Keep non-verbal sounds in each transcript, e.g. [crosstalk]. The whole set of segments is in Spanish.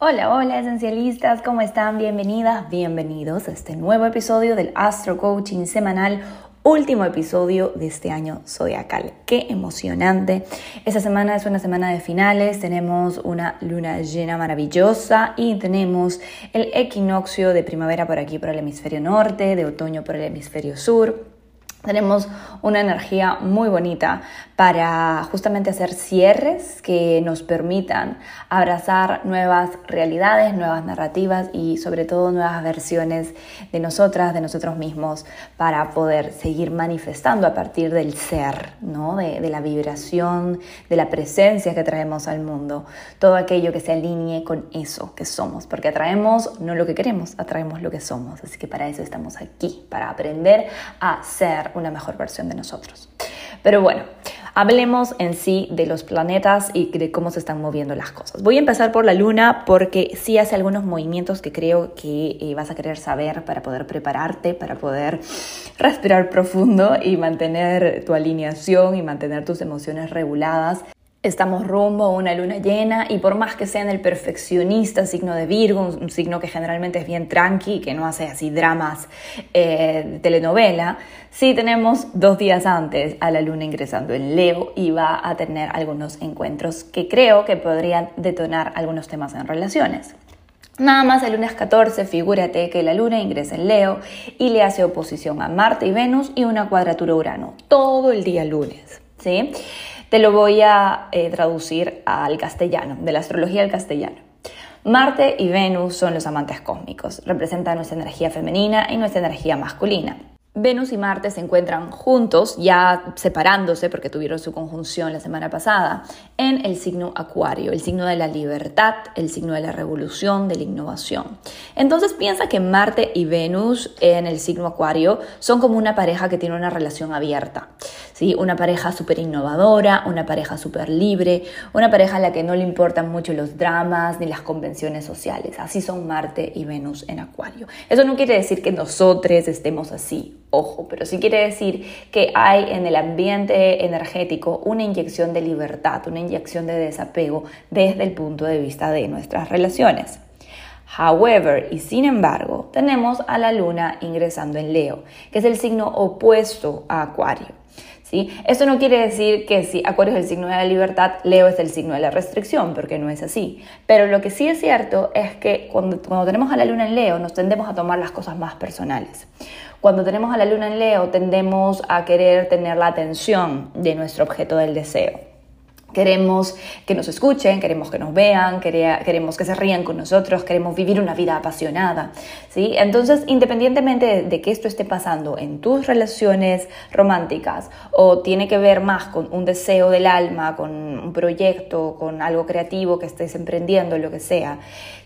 Hola, hola esencialistas, ¿cómo están? Bienvenidas, bienvenidos a este nuevo episodio del Astro Coaching semanal, último episodio de este año zodiacal. Qué emocionante. Esta semana es una semana de finales, tenemos una luna llena maravillosa y tenemos el equinoccio de primavera por aquí por el hemisferio norte, de otoño por el hemisferio sur. Tenemos una energía muy bonita para justamente hacer cierres que nos permitan abrazar nuevas realidades, nuevas narrativas y sobre todo nuevas versiones de nosotras, de nosotros mismos, para poder seguir manifestando a partir del ser, ¿no? de, de la vibración, de la presencia que traemos al mundo, todo aquello que se alinee con eso que somos, porque atraemos no lo que queremos, atraemos lo que somos. Así que para eso estamos aquí, para aprender a ser una mejor versión de nosotros. Pero bueno, hablemos en sí de los planetas y de cómo se están moviendo las cosas. Voy a empezar por la luna porque sí hace algunos movimientos que creo que eh, vas a querer saber para poder prepararte, para poder respirar profundo y mantener tu alineación y mantener tus emociones reguladas Estamos rumbo a una luna llena y por más que sea en el perfeccionista signo de Virgo, un, signo que generalmente es bien tranqui, que no hace así dramas eh, de telenovela, sí tenemos dos días antes a la luna ingresando en Leo y va a tener algunos encuentros que creo que podrían detonar algunos temas en relaciones. Nada más el lunes 14, figúrate que la luna ingresa en Leo y le hace oposición a Marte y Venus y una cuadratura Urano todo el día lunes, ¿sí? Te lo voy a eh, traducir al castellano, de la astrología al castellano. Marte y Venus son los amantes cósmicos, representan nuestra energía femenina y nuestra energía masculina. Venus y Marte se encuentran juntos, ya separándose porque tuvieron su conjunción la semana pasada, en el signo Acuario, el signo de la libertad, el signo de la revolución, de la innovación. Entonces piensa que Marte y Venus en el signo Acuario son como una pareja que tiene una relación abierta, ¿sí? una pareja súper innovadora, una pareja súper libre, una pareja a la que no le importan mucho los dramas ni las convenciones sociales. Así son Marte y Venus en Acuario. Eso no quiere decir que nosotros estemos así Ojo, pero sí quiere decir que hay en el ambiente energético una inyección de libertad, una inyección de desapego desde el punto de vista de nuestras relaciones. However, y sin embargo, tenemos a la luna ingresando en Leo, que es el signo opuesto a Acuario. ¿sí? Esto no quiere decir que si Acuario es el signo de la libertad, Leo es el signo de la restricción, porque no es así. Pero lo que sí es cierto es que cuando, cuando tenemos a la luna en Leo, nos tendemos a tomar las cosas más personales. Cuando tenemos a la luna en Leo, tendemos a querer tener la atención de nuestro objeto del deseo. Queremos que nos escuchen, queremos que nos vean, queremos que se rían con nosotros, queremos vivir una vida apasionada, ¿sí? Entonces, independientemente de, que esto esté pasando en tus relaciones románticas o tiene que ver más con un deseo del alma, con un proyecto, con algo creativo que estés emprendiendo, lo que sea,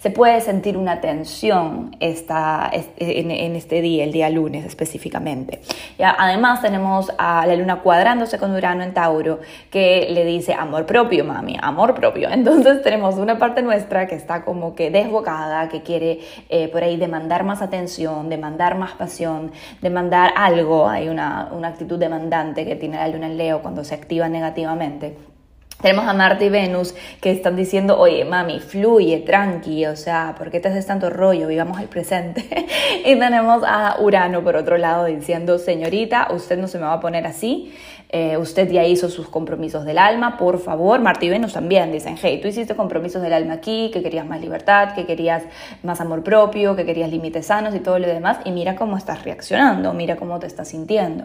se puede sentir una tensión esta, en, este día, el día lunes específicamente. ¿ya? Además, tenemos a la luna cuadrándose con Urano en Tauro que le dice, amor propio, mami, amor propio. [laughs] Entonces tenemos una parte nuestra que está como que desbocada, que quiere eh, por ahí demandar más atención, demandar más pasión, demandar algo. Hay una, una actitud demandante que tiene la luna en Leo cuando se activa negativamente. Tenemos a Marte y Venus que están diciendo, oye, mami, fluye, tranqui, o sea, ¿por qué te haces tanto rollo? Vivamos el presente. [laughs] y tenemos a Urano, por otro lado, diciendo, señorita, usted no se me va a poner así, eh, usted ya hizo sus compromisos del alma, por favor. Marte y Venus también dicen, hey, tú hiciste compromisos del alma aquí, que querías más libertad, que querías más amor propio, que querías límites sanos y todo lo demás, y mira cómo estás reaccionando, mira cómo te estás sintiendo.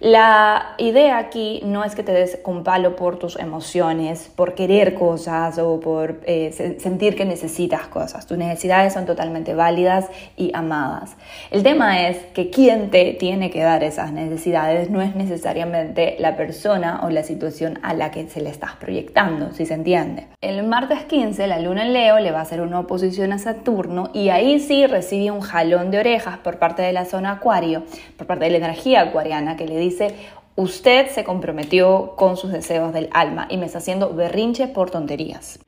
La idea aquí no es que te des con palo por tus emociones, por querer cosas o por eh, sentir que necesitas cosas. Tus necesidades son totalmente válidas y amadas. El tema es que quien te tiene que dar esas necesidades no es necesariamente necesariamente la persona o la situación a la que se le estás proyectando, si se entiende. El martes 15 la luna en Leo le va a hacer una oposición a Saturno y ahí sí recibe un jalón de orejas por parte de la zona acuario, por parte de la energía acuariana que le dice, usted se comprometió con sus deseos del alma y me está haciendo berrinche por tonterías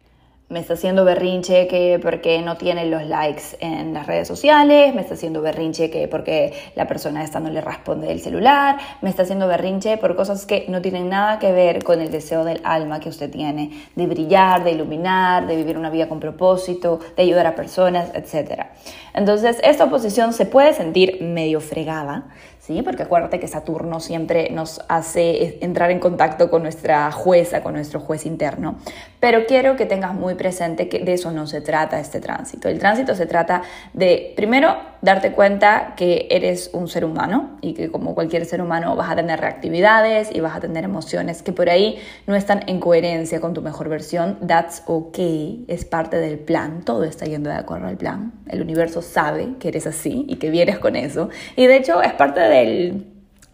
me está haciendo berrinche que porque no tiene los likes en las redes sociales, me está haciendo berrinche que porque la persona esta no le responde el celular, me está haciendo berrinche por cosas que no tienen nada que ver con el deseo del alma que usted tiene, de brillar, de iluminar, de vivir una vida con propósito, de ayudar a personas, etc. Entonces, esta oposición se puede sentir medio fregada, ¿sí? Porque acuérdate que Saturno siempre nos hace entrar en contacto con nuestra jueza, con nuestro juez interno. Pero quiero que tengas muy presente que de eso no se trata este tránsito. El tránsito se trata de, primero, darte cuenta que eres un ser humano y que como cualquier ser humano vas a tener reactividades y vas a tener emociones que por ahí no están en coherencia con tu mejor versión. That's okay, es parte del plan, todo está yendo de acuerdo al plan. El universo sabe que eres así y que vienes con eso. Y de hecho es parte de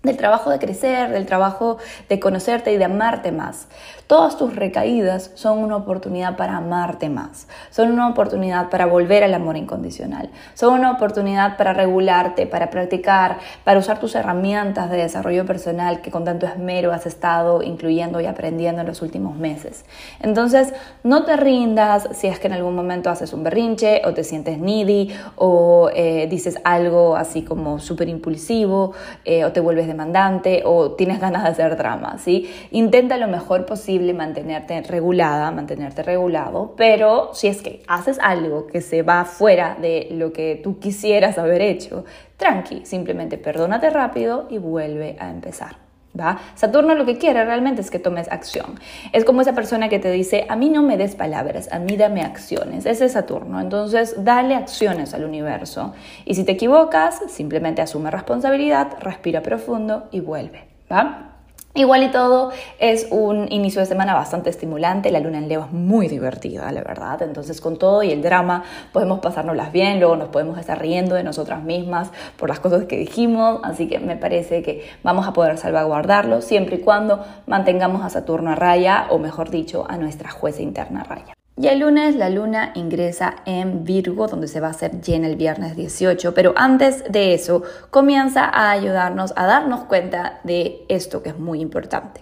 del, trabajo de crecer, del trabajo de conocerte y de amarte más. Todas tus recaídas son una oportunidad para amarte más, son una oportunidad para volver al amor incondicional, son una oportunidad para regularte, para practicar, para usar tus herramientas de desarrollo personal que con tanto esmero has estado incluyendo y aprendiendo en los últimos meses. Entonces, no te rindas si es que en algún momento haces un berrinche o te sientes needy o eh, dices algo así como súper impulsivo eh, o te vuelves demandante o tienes ganas de hacer drama, ¿sí? Intenta lo mejor posible mantenerte regulada, mantenerte regulado, pero si es que haces algo que se va fuera de lo que tú quisieras haber hecho, tranqui, simplemente perdónate rápido y vuelve a empezar. ¿Va? Saturno lo que quiere realmente es que tomes acción. Es como esa persona que te dice, a mí no me des palabras, a mí dame acciones. Ese es Saturno. Entonces, dale acciones al universo. Y si te equivocas, simplemente asume responsabilidad, respira profundo y vuelve. ¿Va? Igual y todo, es un inicio de semana bastante estimulante, la luna en Leo es muy divertida, la verdad, entonces con todo y el drama podemos pasárnoslas bien, luego nos podemos estar riendo de nosotras mismas por las cosas que dijimos, así que me parece que vamos a poder salvaguardarlo siempre y cuando mantengamos a Saturno a raya, o mejor dicho, a nuestra jueza interna a raya. Y el lunes la luna ingresa en Virgo, donde se va a hacer llena el viernes 18, pero antes de eso comienza a ayudarnos a darnos cuenta de esto que es muy importante.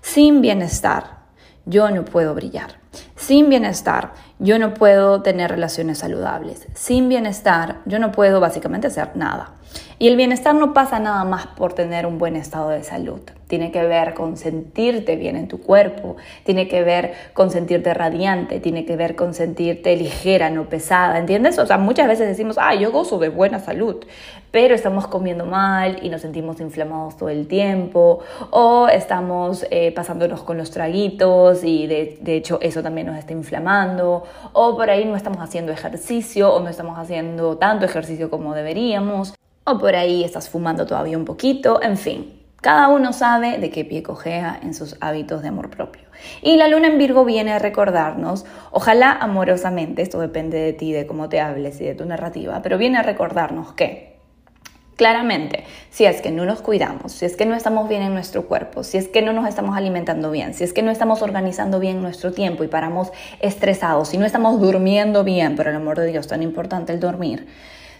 Sin bienestar, yo no puedo brillar. Sin bienestar, yo no puedo tener relaciones saludables. Sin bienestar, yo no puedo básicamente hacer nada. Y el bienestar no pasa nada más por tener un buen estado de salud. Tiene que ver con sentirte bien en tu cuerpo, tiene que ver con sentirte radiante, tiene que ver con sentirte ligera, no pesada, ¿entiendes? O sea, muchas veces decimos, ah, yo gozo de buena salud, pero estamos comiendo mal y nos sentimos inflamados todo el tiempo, o estamos eh, pasándonos con los traguitos y de, de hecho eso también nos está inflamando, o por ahí no estamos haciendo ejercicio o no estamos haciendo tanto ejercicio como deberíamos o por ahí estás fumando todavía un poquito, en fin. Cada uno sabe de qué pie cojea en sus hábitos de amor propio. Y la luna en Virgo viene a recordarnos, ojalá amorosamente, esto depende de ti, de cómo te hables y de tu narrativa, pero viene a recordarnos que Claramente, si es que no nos cuidamos, si es que no estamos bien en nuestro cuerpo, si es que no nos estamos alimentando bien, si es que no estamos organizando bien nuestro tiempo y paramos estresados, si no estamos durmiendo bien, por el amor de Dios, tan importante el dormir,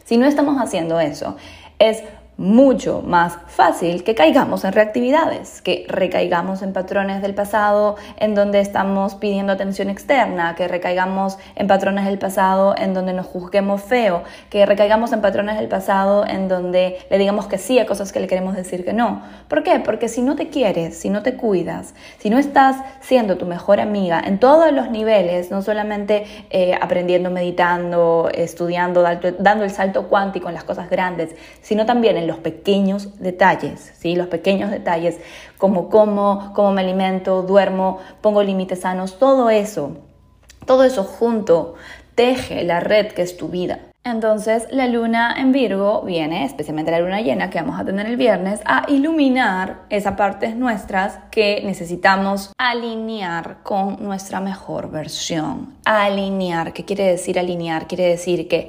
si no estamos haciendo eso, es mucho más fácil que caigamos en reactividades, que recaigamos en patrones del pasado en donde estamos pidiendo atención externa, que recaigamos en patrones del pasado en donde nos juzguemos feo, que recaigamos en patrones del pasado en donde le digamos que sí a cosas que le queremos decir que no. ¿Por qué? Porque si no te quieres, si no te cuidas, si no estás siendo tu mejor amiga en todos los niveles, no solamente eh, aprendiendo, meditando, estudiando, dando el salto cuántico en las cosas grandes, sino también en los pequeños detalles, ¿sí? Los pequeños detalles, como cómo, cómo me alimento, duermo, pongo límites sanos, todo eso, todo eso junto teje la red que es tu vida. Entonces la luna en Virgo viene, especialmente la luna llena que vamos a tener el viernes, a iluminar esas partes nuestras que necesitamos alinear con nuestra mejor versión. Alinear, ¿qué quiere decir alinear? Quiere decir que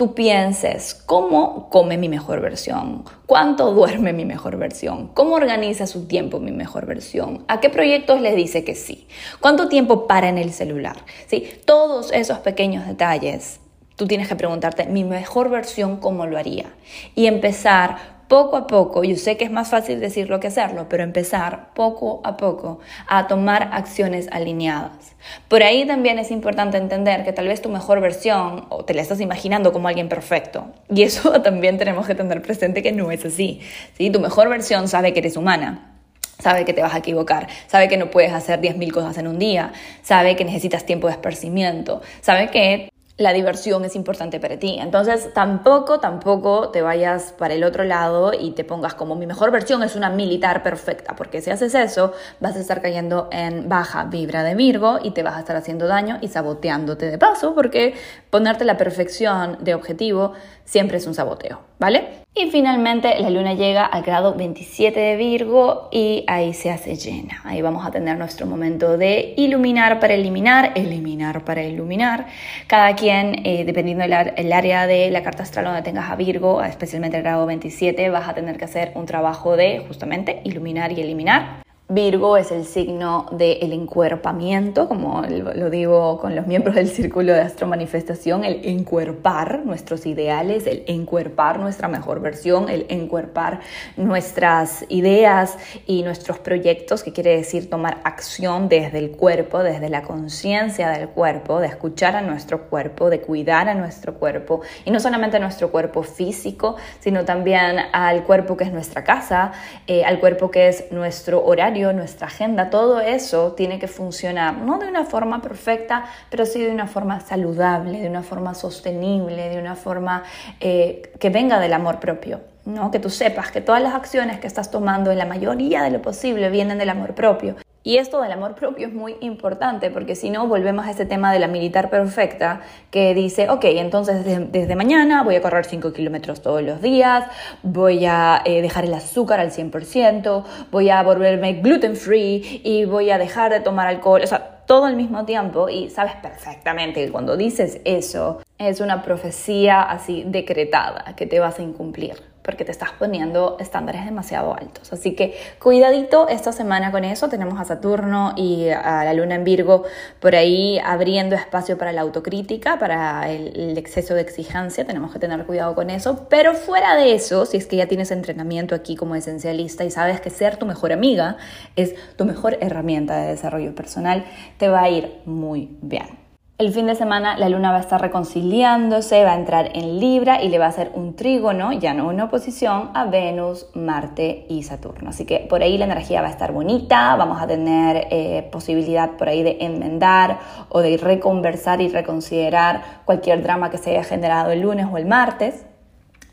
tú pienses, ¿cómo come mi mejor versión? ¿Cuánto duerme mi mejor versión? ¿Cómo organiza su tiempo mi mejor versión? ¿A qué proyectos le dice que sí? ¿Cuánto tiempo para en el celular? ¿Sí? Todos esos pequeños detalles, tú tienes que preguntarte, mi mejor versión, ¿cómo lo haría? Y empezar poco a poco, yo sé que es más fácil decirlo que hacerlo, pero empezar poco a poco a tomar acciones alineadas. Por ahí también es importante entender que tal vez tu mejor versión o te la estás imaginando como alguien perfecto. Y eso [laughs] también tenemos que tener presente que no es así. ¿sí? Tu mejor versión sabe que eres humana. Sabe que te vas a equivocar, sabe que no puedes hacer 10.000 cosas en un día, sabe que necesitas tiempo de esparcimiento, sabe que la diversión es importante para ti. Entonces, tampoco, tampoco te vayas para el otro lado y te pongas como mi mejor versión es una militar perfecta, porque si haces eso, vas a estar cayendo en baja vibra de Virgo y te vas a estar haciendo daño y saboteándote de paso, porque ponerte la perfección de objetivo siempre es un saboteo, ¿vale? Y finalmente la luna llega al grado 27 de Virgo y ahí se hace llena. Ahí vamos a tener nuestro momento de iluminar para eliminar, eliminar para iluminar. Cada quien, eh, dependiendo del área de la carta astral donde tengas a Virgo, especialmente el grado 27, vas a tener que hacer un trabajo de justamente iluminar y eliminar. Virgo es el signo del encuerpamiento, como lo digo con los miembros del círculo de astromanifestación, el encuerpar nuestros ideales, el encuerpar nuestra mejor versión, el encuerpar nuestras ideas y nuestros proyectos, que quiere decir tomar acción desde el cuerpo, desde la conciencia del cuerpo, de escuchar a nuestro cuerpo, de cuidar a nuestro cuerpo, y no solamente a nuestro cuerpo físico, sino también al cuerpo que es nuestra casa, eh, al cuerpo que es nuestro horario nuestra agenda, todo eso tiene que funcionar, no de una forma perfecta, pero sí de una forma saludable, de una forma sostenible, de una forma eh, que venga del amor propio. ¿No? Que tú sepas que todas las acciones que estás tomando en la mayoría de lo posible vienen del amor propio y esto del amor propio es muy importante porque si no volvemos a ese tema de la militar perfecta que dice, ok, entonces desde, mañana voy a correr 5 kilómetros todos los días, voy a eh, dejar el azúcar al 100%, voy a volverme gluten free y voy a dejar de tomar alcohol, o sea, todo al mismo tiempo y sabes perfectamente que cuando dices eso es una profecía así decretada que te vas a incumplir porque te estás poniendo estándares demasiado altos. Así que cuidadito esta semana con eso. Tenemos a Saturno y a la Luna en Virgo por ahí abriendo espacio para la autocrítica, para el, exceso de exigencia. Tenemos que tener cuidado con eso. Pero fuera de eso, si es que ya tienes entrenamiento aquí como esencialista y sabes que ser tu mejor amiga es tu mejor herramienta de desarrollo personal, te va a ir muy bien. El fin de semana la luna va a estar reconciliándose, va a entrar en Libra y le va a hacer un trígono, ya no una oposición, a Venus, Marte y Saturno. Así que por ahí la energía va a estar bonita, vamos a tener eh, posibilidad por ahí de enmendar o de reconversar y reconsiderar cualquier drama que se haya generado el lunes o el martes.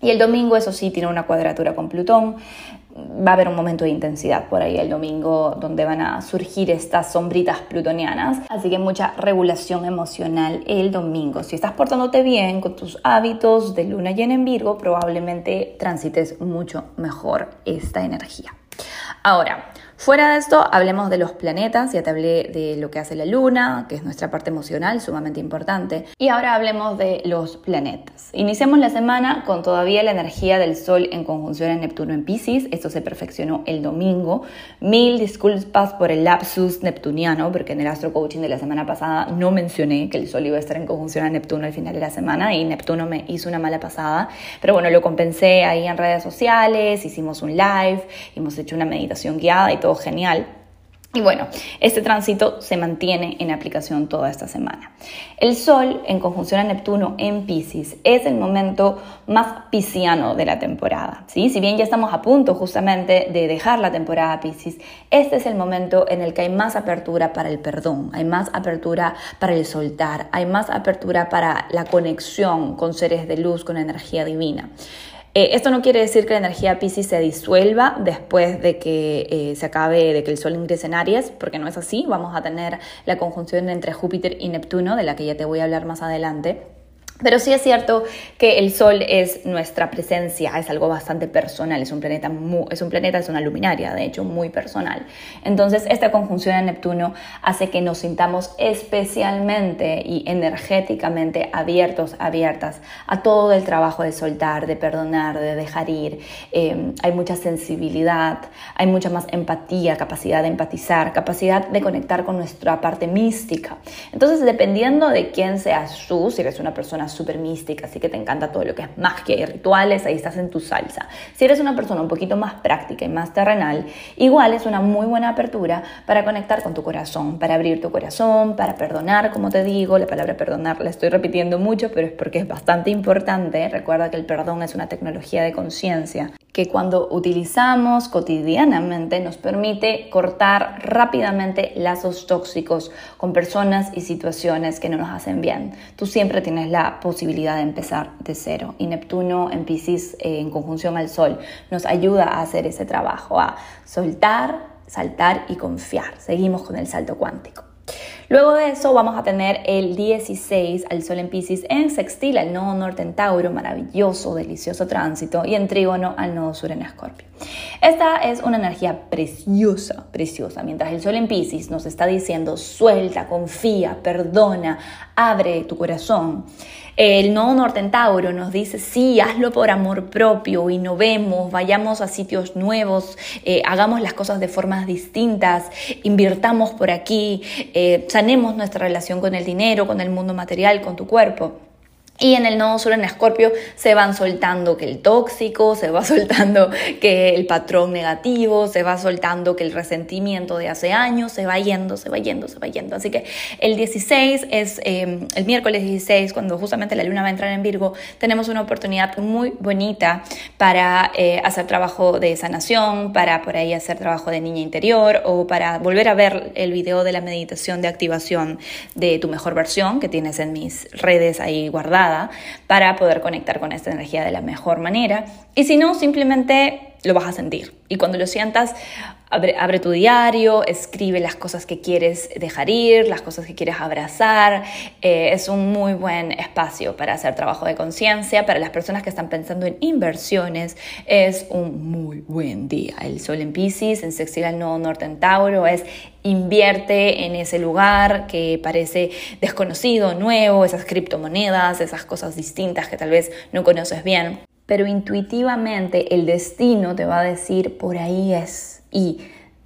Y el domingo, eso sí, tiene una cuadratura con Plutón va a haber un momento de intensidad por ahí el domingo donde van a surgir estas sombritas plutonianas. Así que mucha regulación emocional el domingo. Si estás portándote bien con tus hábitos de luna llena en Virgo, probablemente transites mucho mejor esta energía. Ahora, Fuera de esto, hablemos de los planetas, ya te hablé de lo que hace la luna, que es nuestra parte emocional, sumamente importante, y ahora hablemos de los planetas. Iniciamos la semana con todavía la energía del Sol en conjunción a Neptuno en Pisces, esto se perfeccionó el domingo. Mil disculpas por el lapsus neptuniano, porque en el Astro Coaching de la semana pasada no mencioné que el Sol iba a estar en conjunción a Neptuno al final de la semana y Neptuno me hizo una mala pasada, pero bueno, lo compensé ahí en redes sociales, hicimos un live, hemos hecho una meditación guiada y todo genial. Y bueno, este tránsito se mantiene en aplicación toda esta semana. El Sol en conjunción a Neptuno en Pisces es el momento más pisciano de la temporada. ¿sí? Si bien ya estamos a punto justamente de dejar la temporada Pisces, este es el momento en el que hay más apertura para el perdón, hay más apertura para el soltar, hay más apertura para la conexión con seres de luz, con energía divina. Eh, esto no quiere decir que la energía Pisces se disuelva después de que eh, se acabe, de que el Sol ingrese en Aries, porque no es así. Vamos a tener la conjunción entre Júpiter y Neptuno, de la que ya te voy a hablar más adelante. Pero sí es cierto que el Sol es nuestra presencia, es algo bastante personal, es un planeta, es un planeta, es una luminaria, de hecho, muy personal. Entonces, esta conjunción a Neptuno hace que nos sintamos especialmente y energéticamente abiertos, abiertas a todo el trabajo de soltar, de perdonar, de dejar ir. Eh, hay mucha sensibilidad, hay mucha más empatía, capacidad de empatizar, capacidad de conectar con nuestra parte mística. Entonces, dependiendo de quién seas tú, si eres una persona súper mística, así que te encanta todo lo que es magia y rituales, ahí estás en tu salsa. Si eres una persona un poquito más práctica y más terrenal, igual es una muy buena apertura para conectar con tu corazón, para abrir tu corazón, para perdonar, como te digo, la palabra perdonar la estoy repitiendo mucho, pero es porque es bastante importante. Recuerda que el perdón es una tecnología de conciencia que cuando utilizamos cotidianamente nos permite cortar rápidamente lazos tóxicos con personas y situaciones que no nos hacen bien. Tú siempre tienes la posibilidad de empezar de cero y Neptuno en Pisces eh, en conjunción al Sol nos ayuda a hacer ese trabajo, a soltar, saltar y confiar. Seguimos con el salto cuántico. Luego de eso vamos a tener el 16 al Sol en Pisces en sextil al nodo norte en Tauro, maravilloso, delicioso tránsito, y en trígono al nodo sur en Escorpio. Esta es una energía preciosa, preciosa. Mientras el Sol en Pisces nos está diciendo suelta, confía, perdona, abre tu corazón. El nodo norte en Tauro nos dice, sí, hazlo por amor propio, innovemos, vayamos a sitios nuevos, eh, hagamos las cosas de formas distintas, invirtamos por aquí, eh, sanemos nuestra relación con el dinero, con el mundo material, con tu cuerpo. Y en el nodo sur en Escorpio se van soltando que el tóxico, se va [laughs] soltando que el patrón negativo, se va soltando que el resentimiento de hace años se va yendo, se va yendo, se va yendo. Así que el 16 es em, el miércoles 16, cuando justamente la luna va a entrar en Virgo, tenemos una oportunidad muy bonita para eh, hacer trabajo de sanación, para por ahí hacer trabajo de niña interior o para volver a ver el video de la meditación de activación de tu mejor versión que tienes en mis redes ahí guardadas para poder conectar con esta energía de la mejor manera. Y si no, simplemente lo vas a sentir. Y cuando lo sientas, abre, tu diario, escribe las cosas que quieres dejar ir, las cosas que quieres abrazar. Eh, es un muy buen espacio para hacer trabajo de conciencia. Para las personas que están pensando en inversiones, es un muy buen día. El sol en Pisces, en sextil al nodo norte en Tauro, es invierte en ese lugar que parece desconocido, nuevo, esas criptomonedas, esas cosas distintas que tal vez no conoces bien pero intuitivamente el destino te va a decir por ahí es. Y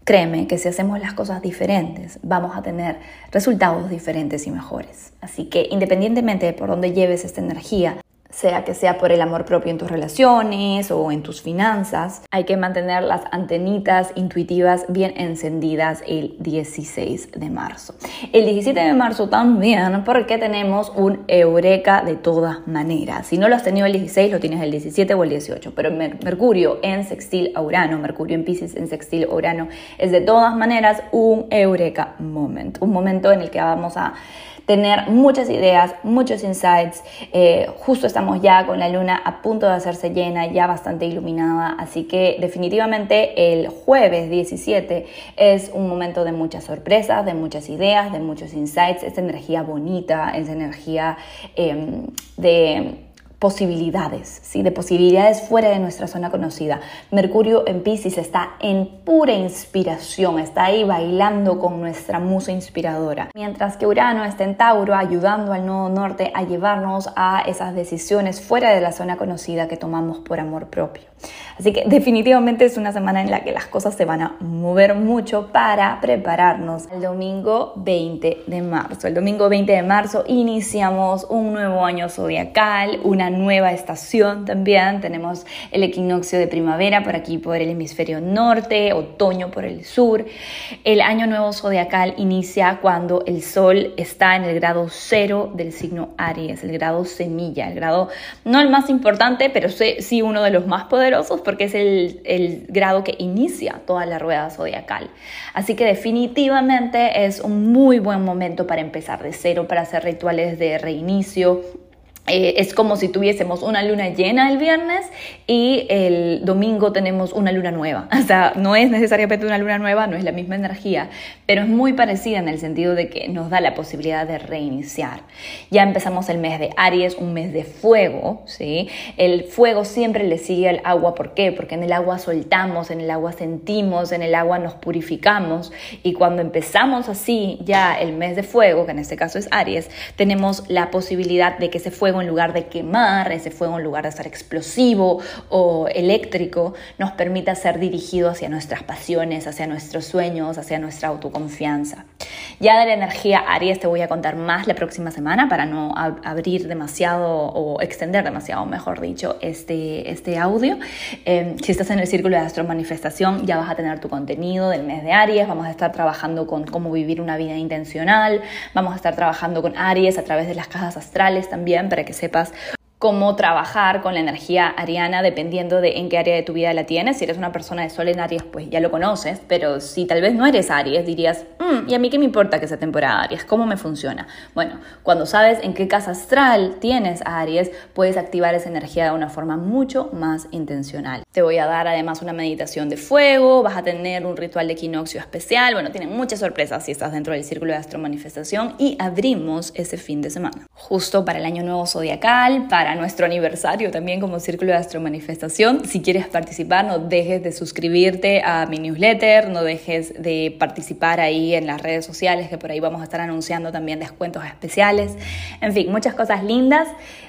créeme que si hacemos las cosas diferentes, vamos a tener resultados diferentes y mejores. Así que independientemente de por dónde lleves esta energía, sea que sea por el amor propio en tus relaciones o en tus finanzas, hay que mantener las antenitas intuitivas bien encendidas el 16 de marzo. El 17 de marzo también porque tenemos un eureka de todas maneras. Si no lo has tenido el 16, lo tienes el 17 o el 18, pero Mercurio en sextil a Urano, Mercurio en Pisces en sextil a Urano, es de todas maneras un eureka moment, un momento en el que vamos a tener muchas ideas, muchos insights. Eh, justo estamos ya con la luna a punto de hacerse llena, ya bastante iluminada, así que definitivamente el jueves 17 es un momento de muchas sorpresas, de muchas ideas, de muchos insights, esa energía bonita, esa energía em, de posibilidades, ¿sí? de posibilidades fuera de nuestra zona conocida. Mercurio en Pisces está en pura inspiración, está ahí bailando con nuestra musa inspiradora, mientras que Urano está en Tauro ayudando al nodo norte a llevarnos a esas decisiones fuera de la zona conocida que tomamos por amor propio. Así que definitivamente es una semana en la que las cosas se van a mover mucho para prepararnos al domingo 20 de marzo. El domingo 20 de marzo iniciamos un nuevo año zodiacal, una nueva estación también. Tenemos el equinoccio de primavera por aquí por el hemisferio norte, otoño por el sur. El año nuevo zodiacal inicia cuando el sol está en el grado cero del signo Aries, el grado semilla, el grado no el más importante, pero sí uno de los más poderosos porque es el, el grado que inicia toda la rueda zodiacal. Así que definitivamente es un muy buen momento para empezar de cero, para hacer rituales de reinicio eh, es como si tuviésemos una luna llena el viernes y el domingo tenemos una luna nueva. [laughs] O sea, no es necesariamente una luna nueva, no es la misma energía, pero es muy parecida en el sentido de que nos da la posibilidad de reiniciar. Ya empezamos el mes de Aries, un mes de fuego, ¿sí? El fuego siempre le sigue al agua, ¿por qué? Porque en el agua soltamos, en el agua sentimos, en el agua nos purificamos y cuando empezamos así ya el mes de fuego, que en este caso es Aries, tenemos la posibilidad de que ese fuego en lugar de quemar, ese fuego en lugar de ser explosivo o eléctrico, nos permita ser dirigido hacia nuestras pasiones, hacia nuestros sueños, hacia nuestra autoconfianza. Ya de la energía Aries te voy a contar más la próxima semana para no abrir demasiado o extender demasiado, mejor dicho, este, este audio. Em, si estás en el círculo de Astro Manifestación, ya vas a tener tu contenido del mes de Aries, vamos a estar trabajando con cómo vivir una vida intencional, vamos a estar trabajando con Aries a través de las cajas astrales también para que sepas cómo trabajar con la energía ariana dependiendo de en qué área de tu vida la tienes. Si eres una persona de Sol en Aries, pues ya lo conoces, pero si tal vez no eres Aries, dirías, mm, ¿y a mí qué me importa que sea temporada Aries? ¿Cómo me funciona? Bueno, cuando sabes en qué casa astral tienes Aries, puedes activar esa energía de una forma mucho más intencional. Te voy a dar además una meditación de fuego, vas a tener un ritual de equinoccio especial, bueno, tienen muchas sorpresas si estás dentro del círculo de astro manifestación y abrimos ese fin de semana. Justo para el año nuevo zodiacal, para nuestro aniversario también como Círculo de Astro Manifestación. Si quieres participar, no dejes de suscribirte a mi newsletter, no dejes de participar ahí en las redes sociales, que por ahí vamos a estar anunciando también descuentos especiales. En fin, muchas cosas lindas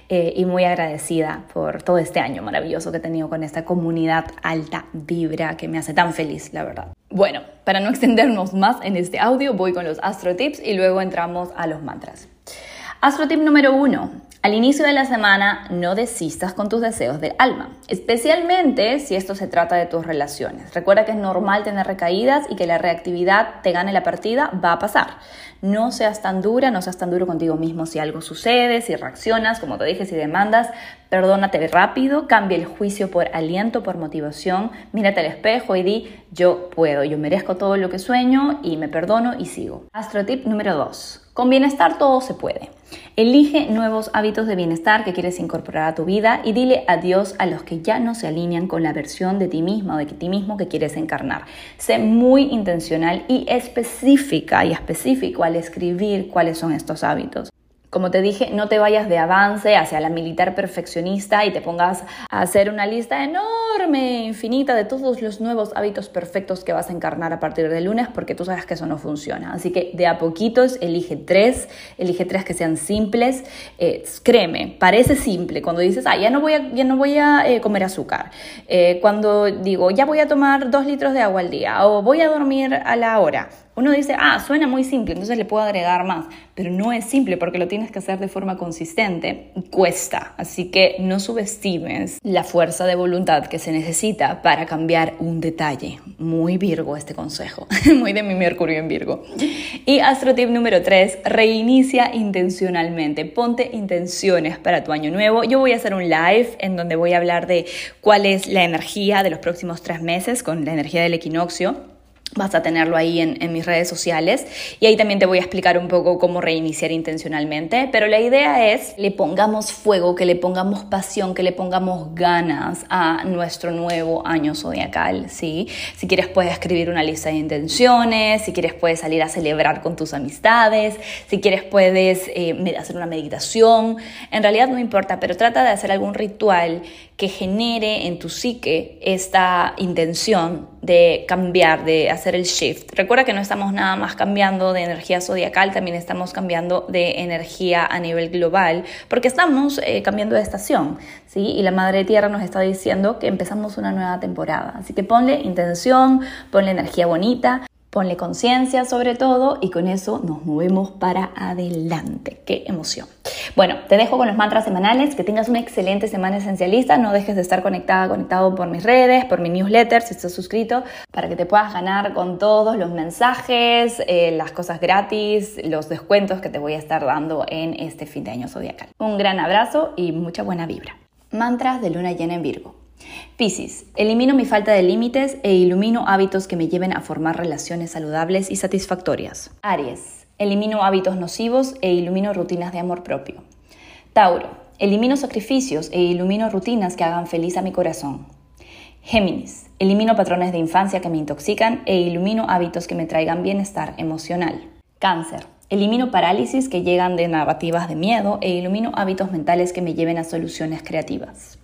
eh, y muy agradecida por todo este año maravilloso que he tenido con esta comunidad alta vibra que me hace tan feliz, la verdad. Bueno, para no [laughs] extendernos más en este audio, voy con los astro tips y luego entramos a los mantras. Astro tip número uno. Al inicio de la semana no desistas con tus deseos del alma, especialmente si esto se trata de tus relaciones. Recuerda que es normal tener recaídas y que la reactividad te gane la partida, va a pasar. No seas tan dura, no seas tan duro contigo mismo si algo sucede, si reaccionas, como te dije, si demandas, perdónate rápido, cambia el juicio por aliento, por motivación, mírate al espejo y di, yo puedo, yo merezco todo lo que sueño y me perdono y sigo. Astro tip número 2. Con bienestar todo se puede. Elige nuevos hábitos de bienestar que quieres incorporar a tu vida y dile adiós a los que ya no se alinean con la versión de ti misma o de ti mismo que quieres encarnar. Sé muy intencional y específica y específico al escribir cuáles son estos hábitos. Como te dije, no te vayas de avance hacia la militar perfeccionista y te pongas a hacer una lista enorme, infinita de todos los nuevos hábitos perfectos que vas a encarnar a partir del lunes, porque tú sabes que eso no funciona. Así que de a poquitos elige tres, elige tres que sean simples. Eh, créeme, parece simple cuando dices, ah, ya no voy a, ya no voy a eh, comer azúcar. Eh, cuando digo, ya voy a tomar dos litros de agua al día o voy a dormir a la hora uno dice, ah, suena muy simple, entonces le puedo agregar más, pero no es simple porque lo tienes que hacer de forma consistente cuesta. Así que no subestimes la fuerza de voluntad que se necesita para cambiar un detalle. Muy Virgo este consejo, [laughs] muy de mi Mercurio en Virgo. Y astro tip número 3, reinicia intencionalmente. Ponte intenciones para tu año nuevo. Yo voy a hacer un live en donde voy a hablar de cuál es la energía de los próximos tres meses con la energía del equinoccio Vas a tenerlo ahí en, mis redes sociales. Y ahí también te voy a explicar un poco cómo reiniciar intencionalmente, pero la idea es le pongamos fuego, que le pongamos pasión, que le pongamos ganas a nuestro nuevo año zodiacal, ¿sí? Si quieres puedes escribir una lista de intenciones, si quieres puedes salir a celebrar con tus amistades, si quieres puedes eh, hacer una meditación, en realidad no importa, pero trata de hacer algún ritual que genere en tu psique esta intención de cambiar, de hacer el shift. Recuerda que no estamos nada más cambiando de energía zodiacal, también estamos cambiando de energía a nivel global, porque estamos eh, cambiando de estación, ¿sí? Y la Madre Tierra nos está diciendo que empezamos una nueva temporada. Así que ponle intención, ponle energía bonita, Ponle conciencia sobre todo y con eso nos movemos para adelante. ¡Qué emoción! Bueno, te dejo con los mantras semanales. Que tengas una excelente semana esencialista. No dejes de estar conectada, conectado por mis redes, por mi newsletter, si estás suscrito, para que te puedas ganar con todos los mensajes, eh, las cosas gratis, los descuentos que te voy a estar dando en este fin de año zodiacal. Un gran abrazo y mucha buena vibra. Mantras de luna llena en Virgo. Piscis, elimino mi falta de límites e ilumino hábitos que me lleven a formar relaciones saludables y satisfactorias. Aries, elimino hábitos nocivos e ilumino rutinas de amor propio. Tauro, elimino sacrificios e ilumino rutinas que hagan feliz a mi corazón. Géminis, elimino patrones de infancia que me intoxican e ilumino hábitos que me traigan bienestar emocional. Cáncer, elimino parálisis que llegan de narrativas de miedo e ilumino hábitos mentales que me lleven a soluciones creativas.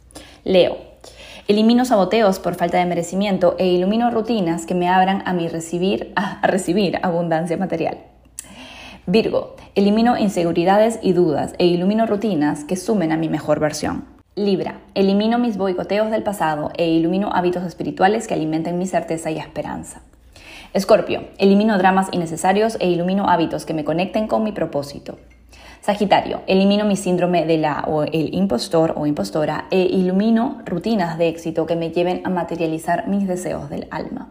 Leo, Elimino saboteos por falta de merecimiento e ilumino rutinas que me abran a, mi recibir, [laughs] a recibir abundancia material. Virgo, elimino inseguridades y dudas e ilumino rutinas que sumen a mi mejor versión. Libra, elimino mis boicoteos del pasado e ilumino hábitos espirituales que alimenten mi certeza y esperanza. Escorpio, elimino dramas innecesarios e ilumino hábitos que me conecten con mi propósito. Sagitario, elimino mi síndrome de la o el impostor o impostora e ilumino rutinas de éxito que me lleven a materializar mis deseos del alma.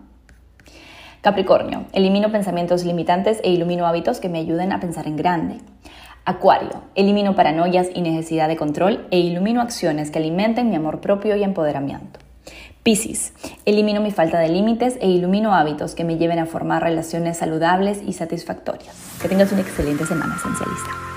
Capricornio, elimino pensamientos limitantes e ilumino hábitos que me ayuden a pensar en grande. Acuario, elimino paranoias y necesidad de control e ilumino acciones que alimenten mi amor propio y empoderamiento. Piscis, elimino mi falta de límites e ilumino hábitos que me lleven a formar relaciones saludables y satisfactorias. Que tengas una excelente semana esencialista.